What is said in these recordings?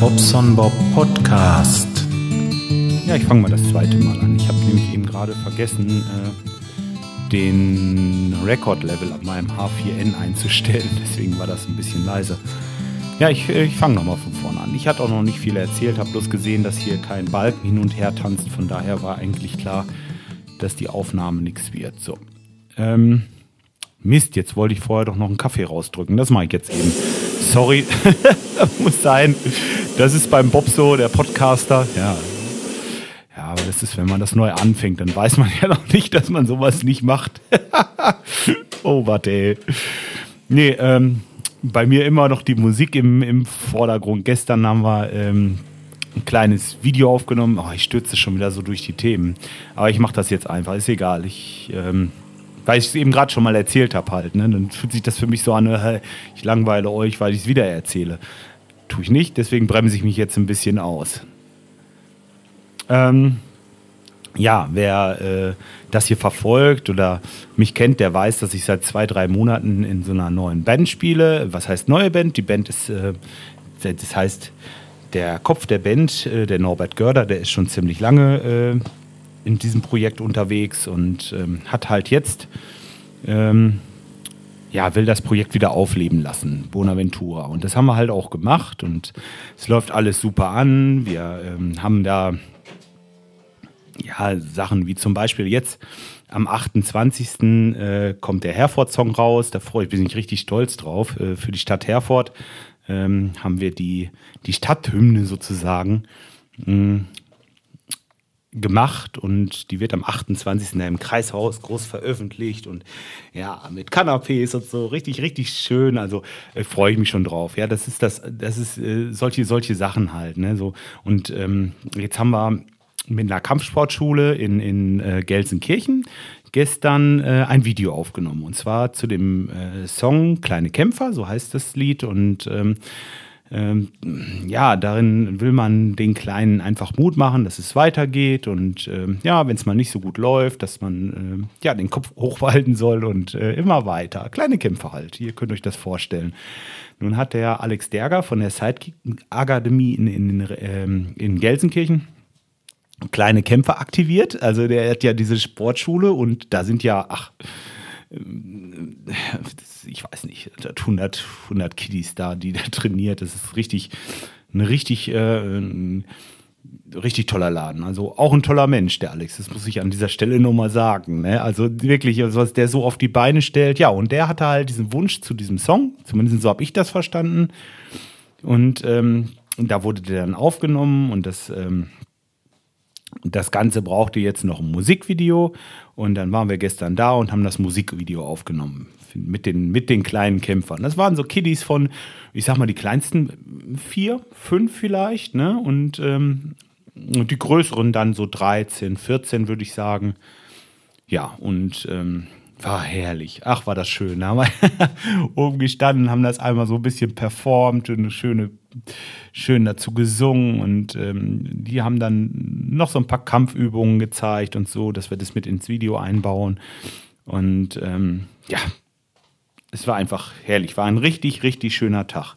Bobson Bob Podcast. Ja, ich fange mal das zweite Mal an. Ich habe nämlich eben gerade vergessen, äh, den Rekordlevel auf meinem H4N einzustellen. Deswegen war das ein bisschen leise. Ja, ich, ich fange nochmal von vorne an. Ich hatte auch noch nicht viel erzählt, habe bloß gesehen, dass hier kein Balken hin und her tanzt. Von daher war eigentlich klar, dass die Aufnahme nichts wird. So. Ähm, Mist, jetzt wollte ich vorher doch noch einen Kaffee rausdrücken. Das mache ich jetzt eben. Sorry, muss sein. Das ist beim Bob so, der Podcaster. Ja. Ja, aber das ist, wenn man das neu anfängt, dann weiß man ja noch nicht, dass man sowas nicht macht. oh, warte, ey. Nee, ähm, bei mir immer noch die Musik im, im Vordergrund. Gestern haben wir ähm, ein kleines Video aufgenommen. Oh, ich stürze schon wieder so durch die Themen. Aber ich mache das jetzt einfach, ist egal. Ich, ähm, weil ich es eben gerade schon mal erzählt habe halt. Ne? Dann fühlt sich das für mich so an, äh, ich langweile euch, weil ich es wieder erzähle. Tue ich nicht, deswegen bremse ich mich jetzt ein bisschen aus. Ähm, ja, wer äh, das hier verfolgt oder mich kennt, der weiß, dass ich seit zwei, drei Monaten in so einer neuen Band spiele. Was heißt neue Band? Die Band ist, äh, das heißt, der Kopf der Band, äh, der Norbert Görder, der ist schon ziemlich lange äh, in diesem Projekt unterwegs und ähm, hat halt jetzt, ähm, ja, will das Projekt wieder aufleben lassen, Bonaventura. Und das haben wir halt auch gemacht und es läuft alles super an. Wir ähm, haben da ja, Sachen wie zum Beispiel jetzt am 28. Äh, kommt der Herford-Song raus. Da freue ich mich richtig stolz drauf. Äh, für die Stadt Herford ähm, haben wir die, die Stadthymne sozusagen mh, mm, gemacht und die wird am 28. im Kreishaus groß veröffentlicht und ja, mit Kanapés und so, richtig, richtig schön. Also äh, freue ich mich schon drauf. Ja, das ist das, das ist äh, solche, solche Sachen halt. Ne? So, und ähm, jetzt haben wir mit einer Kampfsportschule in, in äh, Gelsenkirchen gestern äh, ein Video aufgenommen. Und zwar zu dem äh, Song Kleine Kämpfer, so heißt das Lied. Und ähm, ähm, ja, darin will man den Kleinen einfach Mut machen, dass es weitergeht. Und ähm, ja, wenn es mal nicht so gut läuft, dass man äh, ja, den Kopf hochhalten soll und äh, immer weiter. Kleine Kämpfer halt, ihr könnt euch das vorstellen. Nun hat der Alex Derger von der Sidekick Akademie in, in, ähm, in Gelsenkirchen kleine Kämpfer aktiviert. Also der hat ja diese Sportschule und da sind ja, ach, ich weiß nicht, 100, 100 Kiddies da, die da trainiert. Das ist richtig, ein richtig, äh, richtig toller Laden. Also auch ein toller Mensch, der Alex. Das muss ich an dieser Stelle nur mal sagen. Ne? Also wirklich, also was der so auf die Beine stellt. Ja, und der hatte halt diesen Wunsch zu diesem Song. Zumindest so habe ich das verstanden. Und, ähm, da wurde der dann aufgenommen und das ähm, das Ganze brauchte jetzt noch ein Musikvideo und dann waren wir gestern da und haben das Musikvideo aufgenommen mit den, mit den kleinen Kämpfern. Das waren so Kiddies von, ich sag mal, die kleinsten vier, fünf vielleicht, ne? Und, ähm, und die größeren dann so 13, 14, würde ich sagen. Ja, und ähm, war herrlich. Ach, war das schön. Da haben wir oben gestanden, haben das einmal so ein bisschen performt eine schöne, schön dazu gesungen. Und ähm, die haben dann noch so ein paar Kampfübungen gezeigt und so, dass wir das mit ins Video einbauen. Und ähm, ja, es war einfach herrlich. War ein richtig, richtig schöner Tag.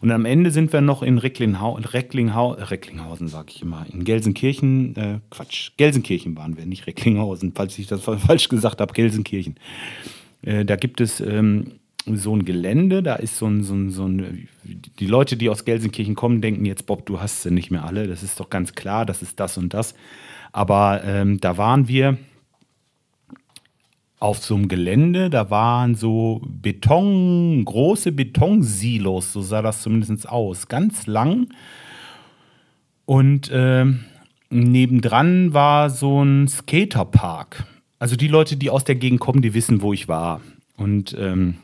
Und am Ende sind wir noch in Recklinghau Recklinghau Recklinghausen, sag ich immer. In Gelsenkirchen, äh, Quatsch, Gelsenkirchen waren wir, nicht Recklinghausen, falls ich das falsch gesagt habe, Gelsenkirchen. Äh, da gibt es ähm, so ein Gelände, da ist so ein, so, ein, so ein, die Leute, die aus Gelsenkirchen kommen, denken jetzt, Bob, du hast sie nicht mehr alle. Das ist doch ganz klar, das ist das und das. Aber ähm, da waren wir auf so einem Gelände, da waren so Beton, große Betonsilos, so sah das zumindest aus, ganz lang. Und äh, nebendran war so ein Skaterpark. Also die Leute, die aus der Gegend kommen, die wissen, wo ich war. Und ähm,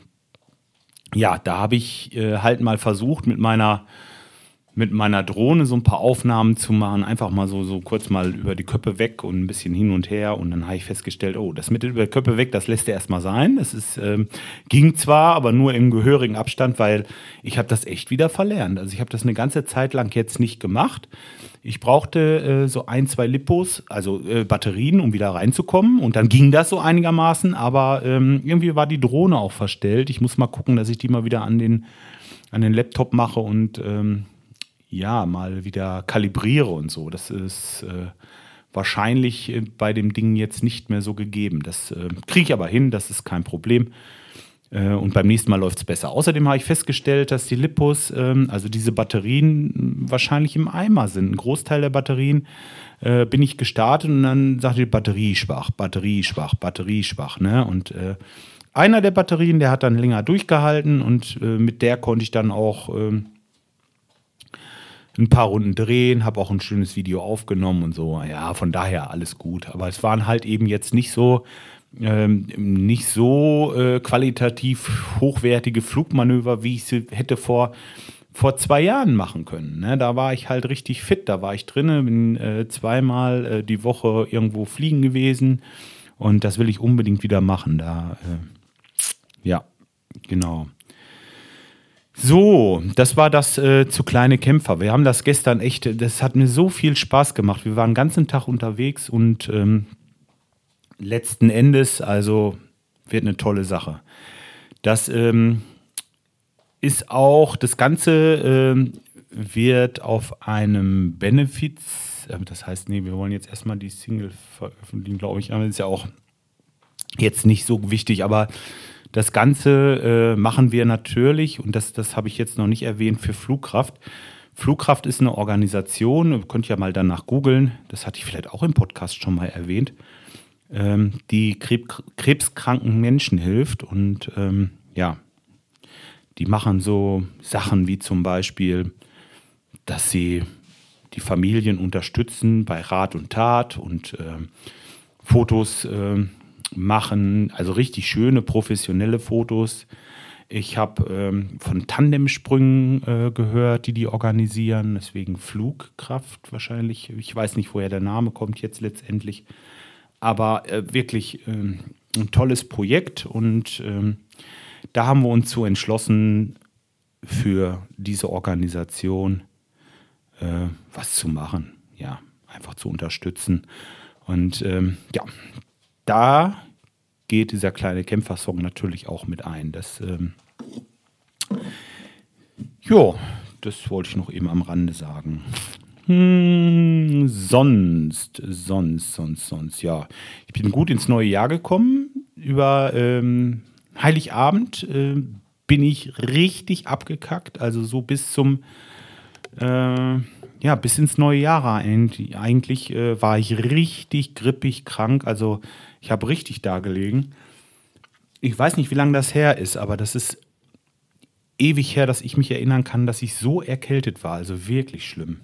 ja, da habe ich äh, halt mal versucht, mit meiner mit meiner Drohne so ein paar Aufnahmen zu machen, einfach mal so, so kurz mal über die Köpfe weg und ein bisschen hin und her. Und dann habe ich festgestellt, oh, das mit über die Köpfe weg, das lässt er erstmal sein. Das ist, ähm, ging zwar, aber nur im gehörigen Abstand, weil ich habe das echt wieder verlernt. Also ich habe das eine ganze Zeit lang jetzt nicht gemacht. Ich brauchte äh, so ein, zwei Lipos, also äh, Batterien, um wieder reinzukommen. Und dann ging das so einigermaßen, aber ähm, irgendwie war die Drohne auch verstellt. Ich muss mal gucken, dass ich die mal wieder an den, an den Laptop mache und ähm, ja, mal wieder kalibriere und so. Das ist äh, wahrscheinlich äh, bei dem Ding jetzt nicht mehr so gegeben. Das äh, kriege ich aber hin, das ist kein Problem. Äh, und beim nächsten Mal läuft es besser. Außerdem habe ich festgestellt, dass die Lipos, ähm, also diese Batterien, wahrscheinlich im Eimer sind. Ein Großteil der Batterien äh, bin ich gestartet und dann sagte die Batterie schwach, Batterie schwach, Batterie schwach. Ne? Und äh, einer der Batterien, der hat dann länger durchgehalten und äh, mit der konnte ich dann auch ähm, ein paar Runden drehen, habe auch ein schönes Video aufgenommen und so. Ja, von daher alles gut. Aber es waren halt eben jetzt nicht so ähm, nicht so äh, qualitativ hochwertige Flugmanöver, wie ich sie hätte vor, vor zwei Jahren machen können. Ne? Da war ich halt richtig fit, da war ich drin, bin äh, zweimal äh, die Woche irgendwo fliegen gewesen und das will ich unbedingt wieder machen. Da, äh, ja, genau. So, das war das äh, zu kleine Kämpfer. Wir haben das gestern echt, das hat mir so viel Spaß gemacht. Wir waren den ganzen Tag unterwegs und ähm, letzten Endes, also wird eine tolle Sache. Das ähm, ist auch, das Ganze ähm, wird auf einem Benefiz, äh, das heißt, nee, wir wollen jetzt erstmal die Single veröffentlichen, glaube ich, aber das ist ja auch jetzt nicht so wichtig, aber das Ganze äh, machen wir natürlich, und das, das habe ich jetzt noch nicht erwähnt, für Flugkraft. Flugkraft ist eine Organisation, ihr könnt ja mal danach googeln, das hatte ich vielleicht auch im Podcast schon mal erwähnt ähm, die krebskranken Menschen hilft. Und ähm, ja, die machen so Sachen wie zum Beispiel, dass sie die Familien unterstützen bei Rat und Tat und äh, Fotos äh, machen, also richtig schöne professionelle Fotos. Ich habe ähm, von Tandemsprüngen äh, gehört, die die organisieren, deswegen Flugkraft wahrscheinlich. Ich weiß nicht, woher der Name kommt jetzt letztendlich. Aber äh, wirklich äh, ein tolles Projekt und äh, da haben wir uns so entschlossen, für diese Organisation äh, was zu machen. Ja, einfach zu unterstützen. Und ähm, ja, da geht dieser kleine Kämpfersong natürlich auch mit ein. Das, ähm, jo, das wollte ich noch eben am Rande sagen. Hm, sonst, sonst, sonst, sonst, ja. Ich bin gut ins neue Jahr gekommen. Über ähm, Heiligabend äh, bin ich richtig abgekackt. Also so bis zum, äh, ja, bis ins neue Jahr eigentlich, eigentlich äh, war ich richtig grippig krank. Also ich habe richtig da gelegen. Ich weiß nicht, wie lange das her ist, aber das ist ewig her, dass ich mich erinnern kann, dass ich so erkältet war. Also wirklich schlimm.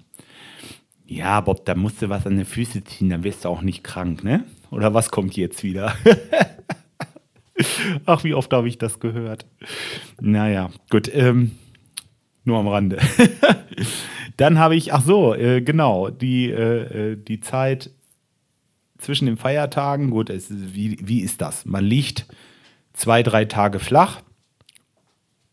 Ja, Bob, da musst du was an den Füße ziehen, dann wirst du auch nicht krank, ne? Oder was kommt jetzt wieder? Ach, wie oft habe ich das gehört? Naja, gut. Ähm, nur am Rande. Dann habe ich, ach so, äh, genau, die, äh, äh, die Zeit zwischen den Feiertagen. Gut, es, wie, wie ist das? Man liegt zwei, drei Tage flach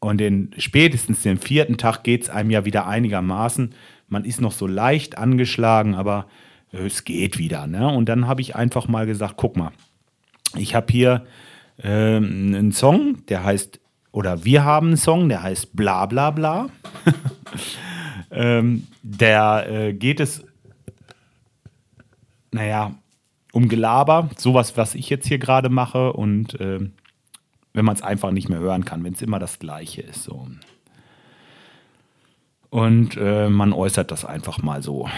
und den, spätestens den vierten Tag geht es einem ja wieder einigermaßen man ist noch so leicht angeschlagen, aber es geht wieder. Ne? Und dann habe ich einfach mal gesagt, guck mal, ich habe hier äh, einen Song, der heißt, oder wir haben einen Song, der heißt Bla bla bla. ähm, der äh, geht es, naja, um Gelaber, sowas, was ich jetzt hier gerade mache und äh, wenn man es einfach nicht mehr hören kann, wenn es immer das Gleiche ist. So. Und äh, man äußert das einfach mal so.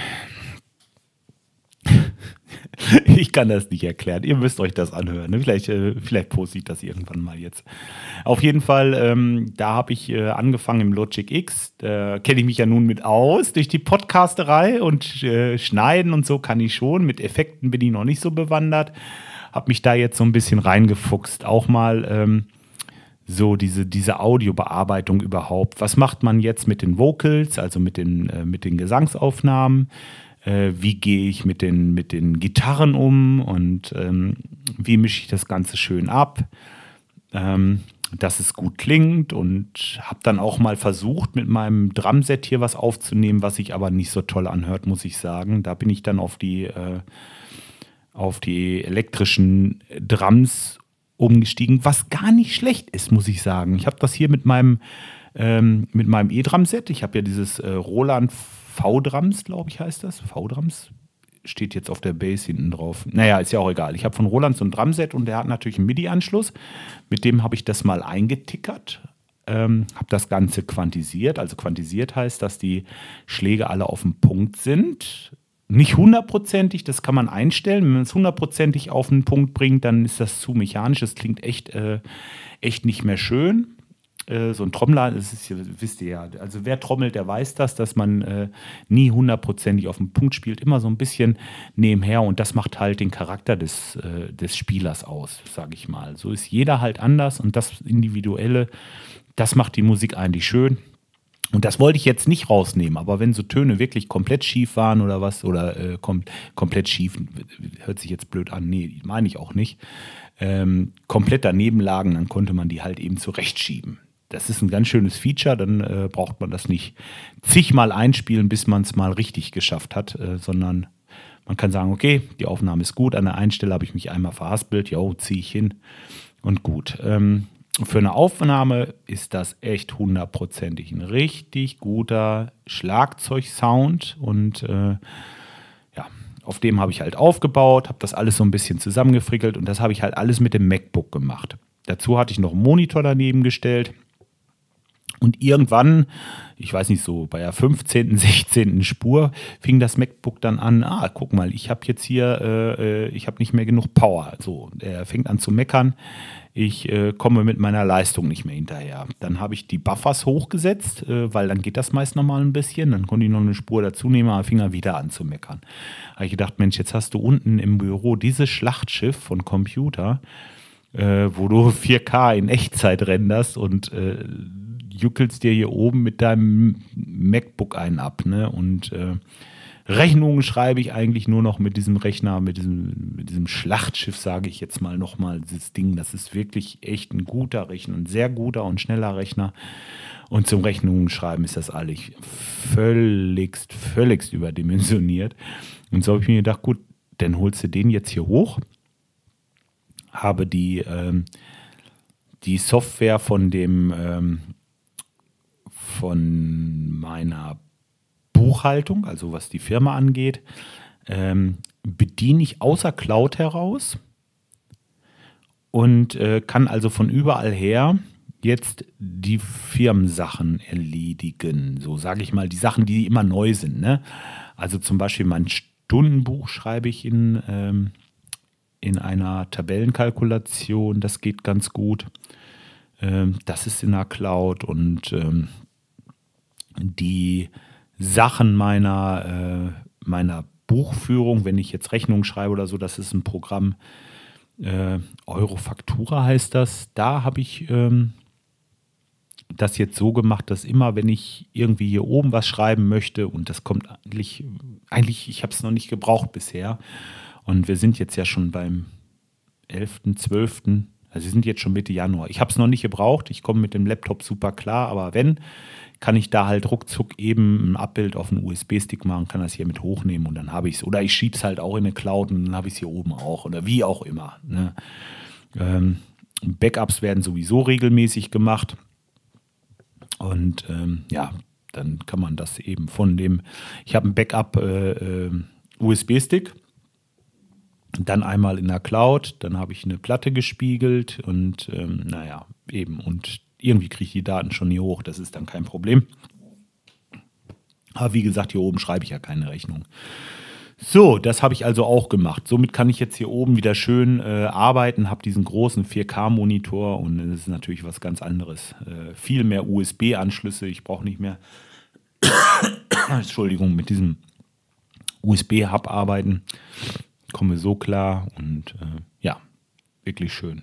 ich kann das nicht erklären. Ihr müsst euch das anhören. Vielleicht, äh, vielleicht poste ich das irgendwann mal jetzt. Auf jeden Fall, ähm, da habe ich äh, angefangen im Logic X. Da kenne ich mich ja nun mit aus durch die Podcasterei und äh, Schneiden und so kann ich schon. Mit Effekten bin ich noch nicht so bewandert. Habe mich da jetzt so ein bisschen reingefuchst. Auch mal. Ähm, so diese, diese Audiobearbeitung überhaupt. Was macht man jetzt mit den Vocals, also mit den, äh, mit den Gesangsaufnahmen? Äh, wie gehe ich mit den, mit den Gitarren um und ähm, wie mische ich das Ganze schön ab, ähm, dass es gut klingt und habe dann auch mal versucht, mit meinem Drumset hier was aufzunehmen, was sich aber nicht so toll anhört, muss ich sagen. Da bin ich dann auf die, äh, auf die elektrischen Drums umgestiegen, was gar nicht schlecht ist, muss ich sagen. Ich habe das hier mit meinem ähm, mit meinem E-Drum-Set. Ich habe ja dieses äh, Roland V-Drums, glaube ich, heißt das. V-Drums steht jetzt auf der Base hinten drauf. Naja, ist ja auch egal. Ich habe von Roland so ein Drumset und der hat natürlich einen MIDI-Anschluss. Mit dem habe ich das mal eingetickert. Ähm, habe das Ganze quantisiert. Also quantisiert heißt, dass die Schläge alle auf dem Punkt sind. Nicht hundertprozentig, das kann man einstellen. Wenn man es hundertprozentig auf den Punkt bringt, dann ist das zu mechanisch. Das klingt echt, äh, echt nicht mehr schön. Äh, so ein Trommler, das ist, wisst ihr ja, also wer trommelt, der weiß das, dass man äh, nie hundertprozentig auf den Punkt spielt, immer so ein bisschen nebenher und das macht halt den Charakter des, äh, des Spielers aus, sage ich mal. So ist jeder halt anders und das Individuelle, das macht die Musik eigentlich schön. Und das wollte ich jetzt nicht rausnehmen, aber wenn so Töne wirklich komplett schief waren oder was, oder äh, kom komplett schief, hört sich jetzt blöd an, nee, meine ich auch nicht, ähm, komplett daneben lagen, dann konnte man die halt eben zurechtschieben das ist ein ganz schönes Feature, dann äh, braucht man das nicht zigmal einspielen, bis man es mal richtig geschafft hat, äh, sondern man kann sagen, okay, die Aufnahme ist gut, an der einen Stelle habe ich mich einmal verhaspelt, jo, ziehe ich hin und gut. Ähm, für eine Aufnahme ist das echt hundertprozentig ein richtig guter Schlagzeugsound und äh, ja, auf dem habe ich halt aufgebaut, habe das alles so ein bisschen zusammengefrickelt und das habe ich halt alles mit dem MacBook gemacht. Dazu hatte ich noch einen Monitor daneben gestellt und irgendwann, ich weiß nicht so, bei der 15., 16. Spur fing das MacBook dann an, ah, guck mal, ich habe jetzt hier, äh, äh, ich habe nicht mehr genug Power. So, er fängt an zu meckern, ich äh, komme mit meiner Leistung nicht mehr hinterher. Dann habe ich die Buffers hochgesetzt, äh, weil dann geht das meist nochmal ein bisschen. Dann konnte ich noch eine Spur dazu nehmen, aber fing er wieder an zu meckern. Habe ich gedacht, Mensch, jetzt hast du unten im Büro dieses Schlachtschiff von Computer, äh, wo du 4K in Echtzeit renderst und äh, juckelst dir hier oben mit deinem MacBook einen ab. Ne? Und äh, Rechnungen schreibe ich eigentlich nur noch mit diesem Rechner, mit diesem, mit diesem Schlachtschiff, sage ich jetzt mal nochmal, dieses Ding. Das ist wirklich echt ein guter Rechner, ein sehr guter und schneller Rechner. Und zum Rechnungen schreiben ist das alles völligst, völligst überdimensioniert. Und so habe ich mir gedacht, gut, dann holst du den jetzt hier hoch, habe die, ähm, die Software von dem ähm, von meiner Buchhaltung, also was die Firma angeht, ähm, bediene ich außer Cloud heraus und äh, kann also von überall her jetzt die Firmensachen erledigen. So sage ich mal, die Sachen, die immer neu sind. Ne? Also zum Beispiel mein Stundenbuch schreibe ich in, ähm, in einer Tabellenkalkulation. Das geht ganz gut. Ähm, das ist in der Cloud und ähm, die Sachen meiner, äh, meiner Buchführung, wenn ich jetzt Rechnungen schreibe oder so, das ist ein Programm, äh, Eurofaktura heißt das. Da habe ich ähm, das jetzt so gemacht, dass immer, wenn ich irgendwie hier oben was schreiben möchte, und das kommt eigentlich, eigentlich, ich habe es noch nicht gebraucht bisher, und wir sind jetzt ja schon beim 11., 12., also wir sind jetzt schon Mitte Januar. Ich habe es noch nicht gebraucht, ich komme mit dem Laptop super klar, aber wenn, kann ich da halt ruckzuck eben ein Abbild auf einen USB-Stick machen, kann das hier mit hochnehmen und dann habe ich es. Oder ich schiebe es halt auch in eine Cloud und dann habe ich es hier oben auch oder wie auch immer. Ne? Ähm, Backups werden sowieso regelmäßig gemacht. Und ähm, ja, dann kann man das eben von dem, ich habe ein Backup äh, äh, USB-Stick, dann einmal in der Cloud, dann habe ich eine Platte gespiegelt und ähm, naja, eben und irgendwie kriege ich die Daten schon hier hoch, das ist dann kein Problem. Aber wie gesagt, hier oben schreibe ich ja keine Rechnung. So, das habe ich also auch gemacht. Somit kann ich jetzt hier oben wieder schön äh, arbeiten, habe diesen großen 4K-Monitor und das ist natürlich was ganz anderes. Äh, viel mehr USB-Anschlüsse. Ich brauche nicht mehr, Entschuldigung, mit diesem USB-Hub arbeiten. Komme so klar und äh, ja, wirklich schön.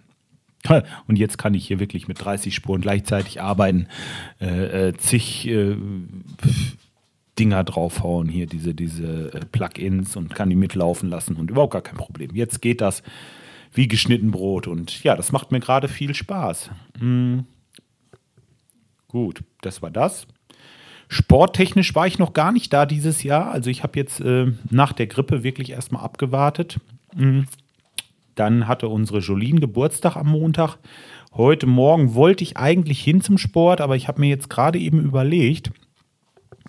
Und jetzt kann ich hier wirklich mit 30 Spuren gleichzeitig arbeiten, äh, äh, zig äh, Dinger draufhauen, hier diese, diese äh, Plugins und kann die mitlaufen lassen und überhaupt gar kein Problem. Jetzt geht das wie geschnitten Brot und ja, das macht mir gerade viel Spaß. Hm. Gut, das war das. Sporttechnisch war ich noch gar nicht da dieses Jahr. Also ich habe jetzt äh, nach der Grippe wirklich erstmal abgewartet. Hm. Dann hatte unsere Jolene Geburtstag am Montag. Heute Morgen wollte ich eigentlich hin zum Sport, aber ich habe mir jetzt gerade eben überlegt,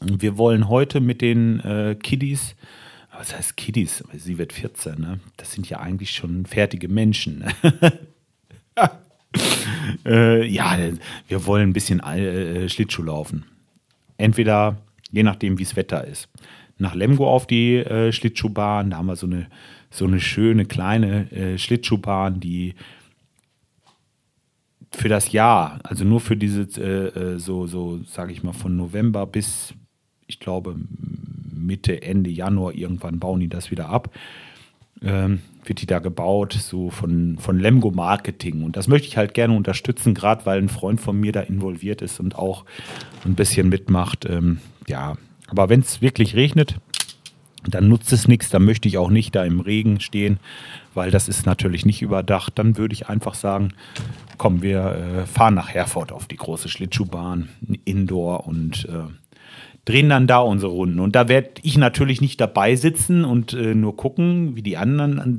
Wir wollen heute mit den äh, Kiddies, was heißt Kiddies? Sie wird 14, ne? Das sind ja eigentlich schon fertige Menschen. Ne? äh, ja, wir wollen ein bisschen äh, Schlittschuh laufen. Entweder, je nachdem, wie das Wetter ist, nach Lemgo auf die äh, Schlittschuhbahn. Da haben wir so eine, so eine schöne kleine äh, Schlittschuhbahn, die für das Jahr, also nur für diese, äh, äh, so, so sage ich mal, von November bis, ich glaube, Mitte, Ende Januar irgendwann bauen die das wieder ab. Ähm, wird die da gebaut, so von, von Lemgo Marketing. Und das möchte ich halt gerne unterstützen, gerade weil ein Freund von mir da involviert ist und auch ein bisschen mitmacht. Ähm, ja, aber wenn es wirklich regnet, dann nutzt es nichts, dann möchte ich auch nicht da im Regen stehen, weil das ist natürlich nicht überdacht. Dann würde ich einfach sagen, komm, wir äh, fahren nach Herford auf die große Schlittschuhbahn, Indoor und äh, drehen dann da unsere Runden. Und da werde ich natürlich nicht dabei sitzen und äh, nur gucken, wie die anderen.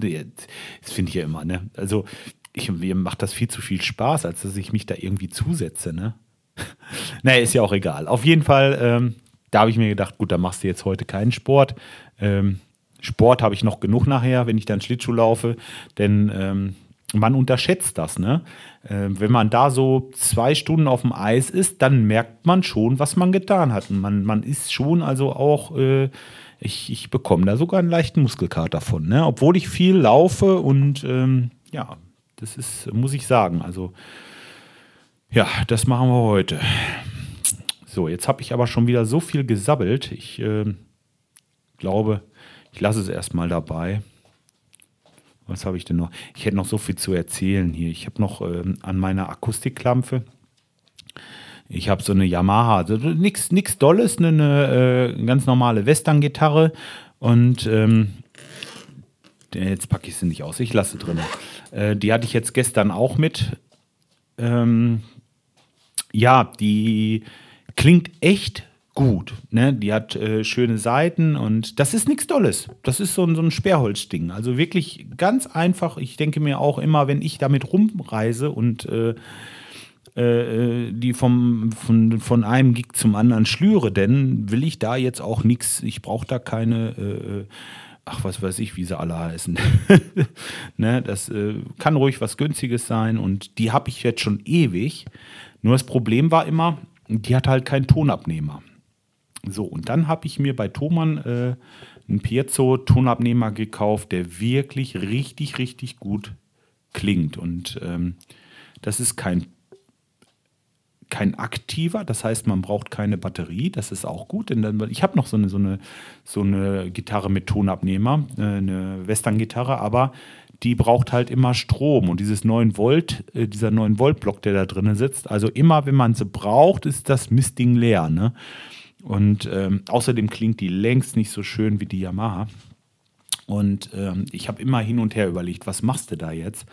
Das finde ich ja immer, ne? Also, ich, mir macht das viel zu viel Spaß, als dass ich mich da irgendwie zusetze, ne? naja, ist ja auch egal. Auf jeden Fall, ähm, da habe ich mir gedacht, gut, da machst du jetzt heute keinen Sport. Ähm, Sport habe ich noch genug nachher, wenn ich dann Schlittschuh laufe, denn ähm, man unterschätzt das, ne? Äh, wenn man da so zwei Stunden auf dem Eis ist, dann merkt man schon, was man getan hat. Man, man ist schon also auch, äh, ich, ich bekomme da sogar einen leichten Muskelkater von, ne? Obwohl ich viel laufe und ähm, ja, das ist, muss ich sagen. Also, ja, das machen wir heute. So, jetzt habe ich aber schon wieder so viel gesabbelt. Ich äh, glaube, ich lasse es erstmal dabei. Was habe ich denn noch? Ich hätte noch so viel zu erzählen hier. Ich habe noch ähm, an meiner Akustikklampe. Ich habe so eine Yamaha, also nichts nix Dolles, eine, eine äh, ganz normale Western-Gitarre. Und ähm, jetzt packe ich sie nicht aus, ich lasse drin. Äh, die hatte ich jetzt gestern auch mit. Ähm, ja, die klingt echt gut. Ne? Die hat äh, schöne Seiten und das ist nichts Dolles. Das ist so ein, so ein Sperrholzding. Also wirklich ganz einfach. Ich denke mir auch immer, wenn ich damit rumreise und äh, äh, die vom, von, von einem Gig zum anderen schlüre, denn will ich da jetzt auch nichts, ich brauche da keine, äh, ach was weiß ich, wie sie alle heißen. ne, das äh, kann ruhig was Günstiges sein und die habe ich jetzt schon ewig. Nur das Problem war immer, die hat halt keinen Tonabnehmer. So, und dann habe ich mir bei Thomann äh, einen Piezo-Tonabnehmer gekauft, der wirklich richtig, richtig gut klingt. Und ähm, das ist kein, kein aktiver, das heißt, man braucht keine Batterie, das ist auch gut. Denn dann, ich habe noch so eine, so, eine, so eine Gitarre mit Tonabnehmer, äh, eine Western-Gitarre, aber die braucht halt immer Strom. Und dieses 9 Volt, äh, dieser 9 Volt Block, der da drin sitzt, also immer, wenn man sie braucht, ist das Mistding leer. Ne? Und ähm, außerdem klingt die längst nicht so schön wie die Yamaha. Und ähm, ich habe immer hin und her überlegt, was machst du da jetzt?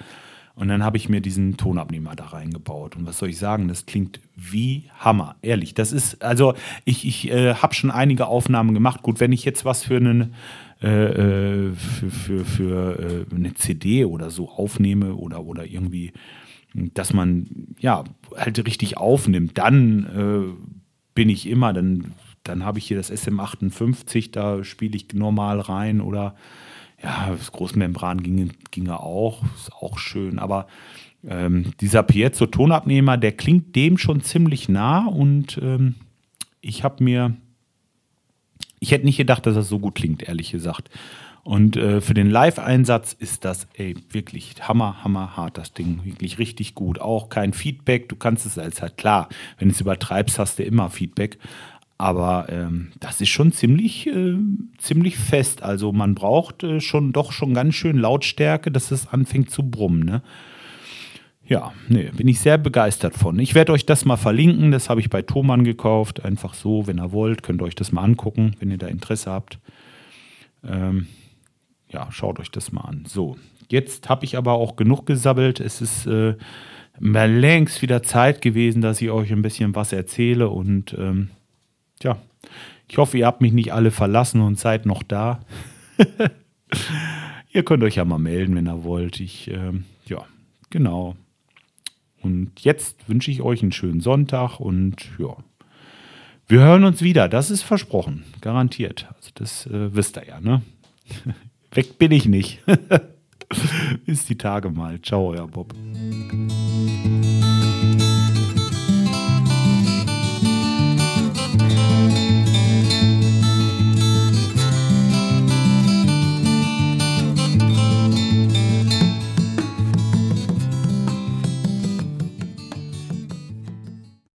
Und dann habe ich mir diesen Tonabnehmer da reingebaut. Und was soll ich sagen? Das klingt wie Hammer. Ehrlich, das ist, also ich, ich äh, habe schon einige Aufnahmen gemacht. Gut, wenn ich jetzt was für einen äh, äh für, für, für äh, eine CD oder so aufnehme oder, oder irgendwie, dass man ja halt richtig aufnimmt, dann äh, bin ich immer, dann, dann habe ich hier das SM58, da spiele ich normal rein oder ja, das Großmembran ginge, ginge auch, ist auch schön, aber ähm, dieser Piezo-Tonabnehmer, der klingt dem schon ziemlich nah und ähm, ich habe mir, ich hätte nicht gedacht, dass das so gut klingt, ehrlich gesagt. Und äh, für den Live-Einsatz ist das ey, wirklich hammer, hammer hart, das Ding. Wirklich richtig gut. Auch kein Feedback. Du kannst es als halt klar, wenn du es übertreibst, hast du immer Feedback. Aber ähm, das ist schon ziemlich, äh, ziemlich fest. Also man braucht äh, schon doch schon ganz schön Lautstärke, dass es anfängt zu brummen. Ne? Ja, nee, bin ich sehr begeistert von. Ich werde euch das mal verlinken. Das habe ich bei Thomann gekauft. Einfach so, wenn ihr wollt, könnt ihr euch das mal angucken, wenn ihr da Interesse habt. Ähm, ja, schaut euch das mal an. So, jetzt habe ich aber auch genug gesabbelt. Es ist äh, mal längst wieder Zeit gewesen, dass ich euch ein bisschen was erzähle. Und ähm, ja, ich hoffe, ihr habt mich nicht alle verlassen und seid noch da. ihr könnt euch ja mal melden, wenn ihr wollt. Ich, ähm, ja, genau. Und jetzt wünsche ich euch einen schönen Sonntag und ja, Wir hören uns wieder, das ist versprochen, garantiert. Also das äh, wisst ihr ja, ne? Weg bin ich nicht. Bis die Tage mal. Ciao, euer Bob.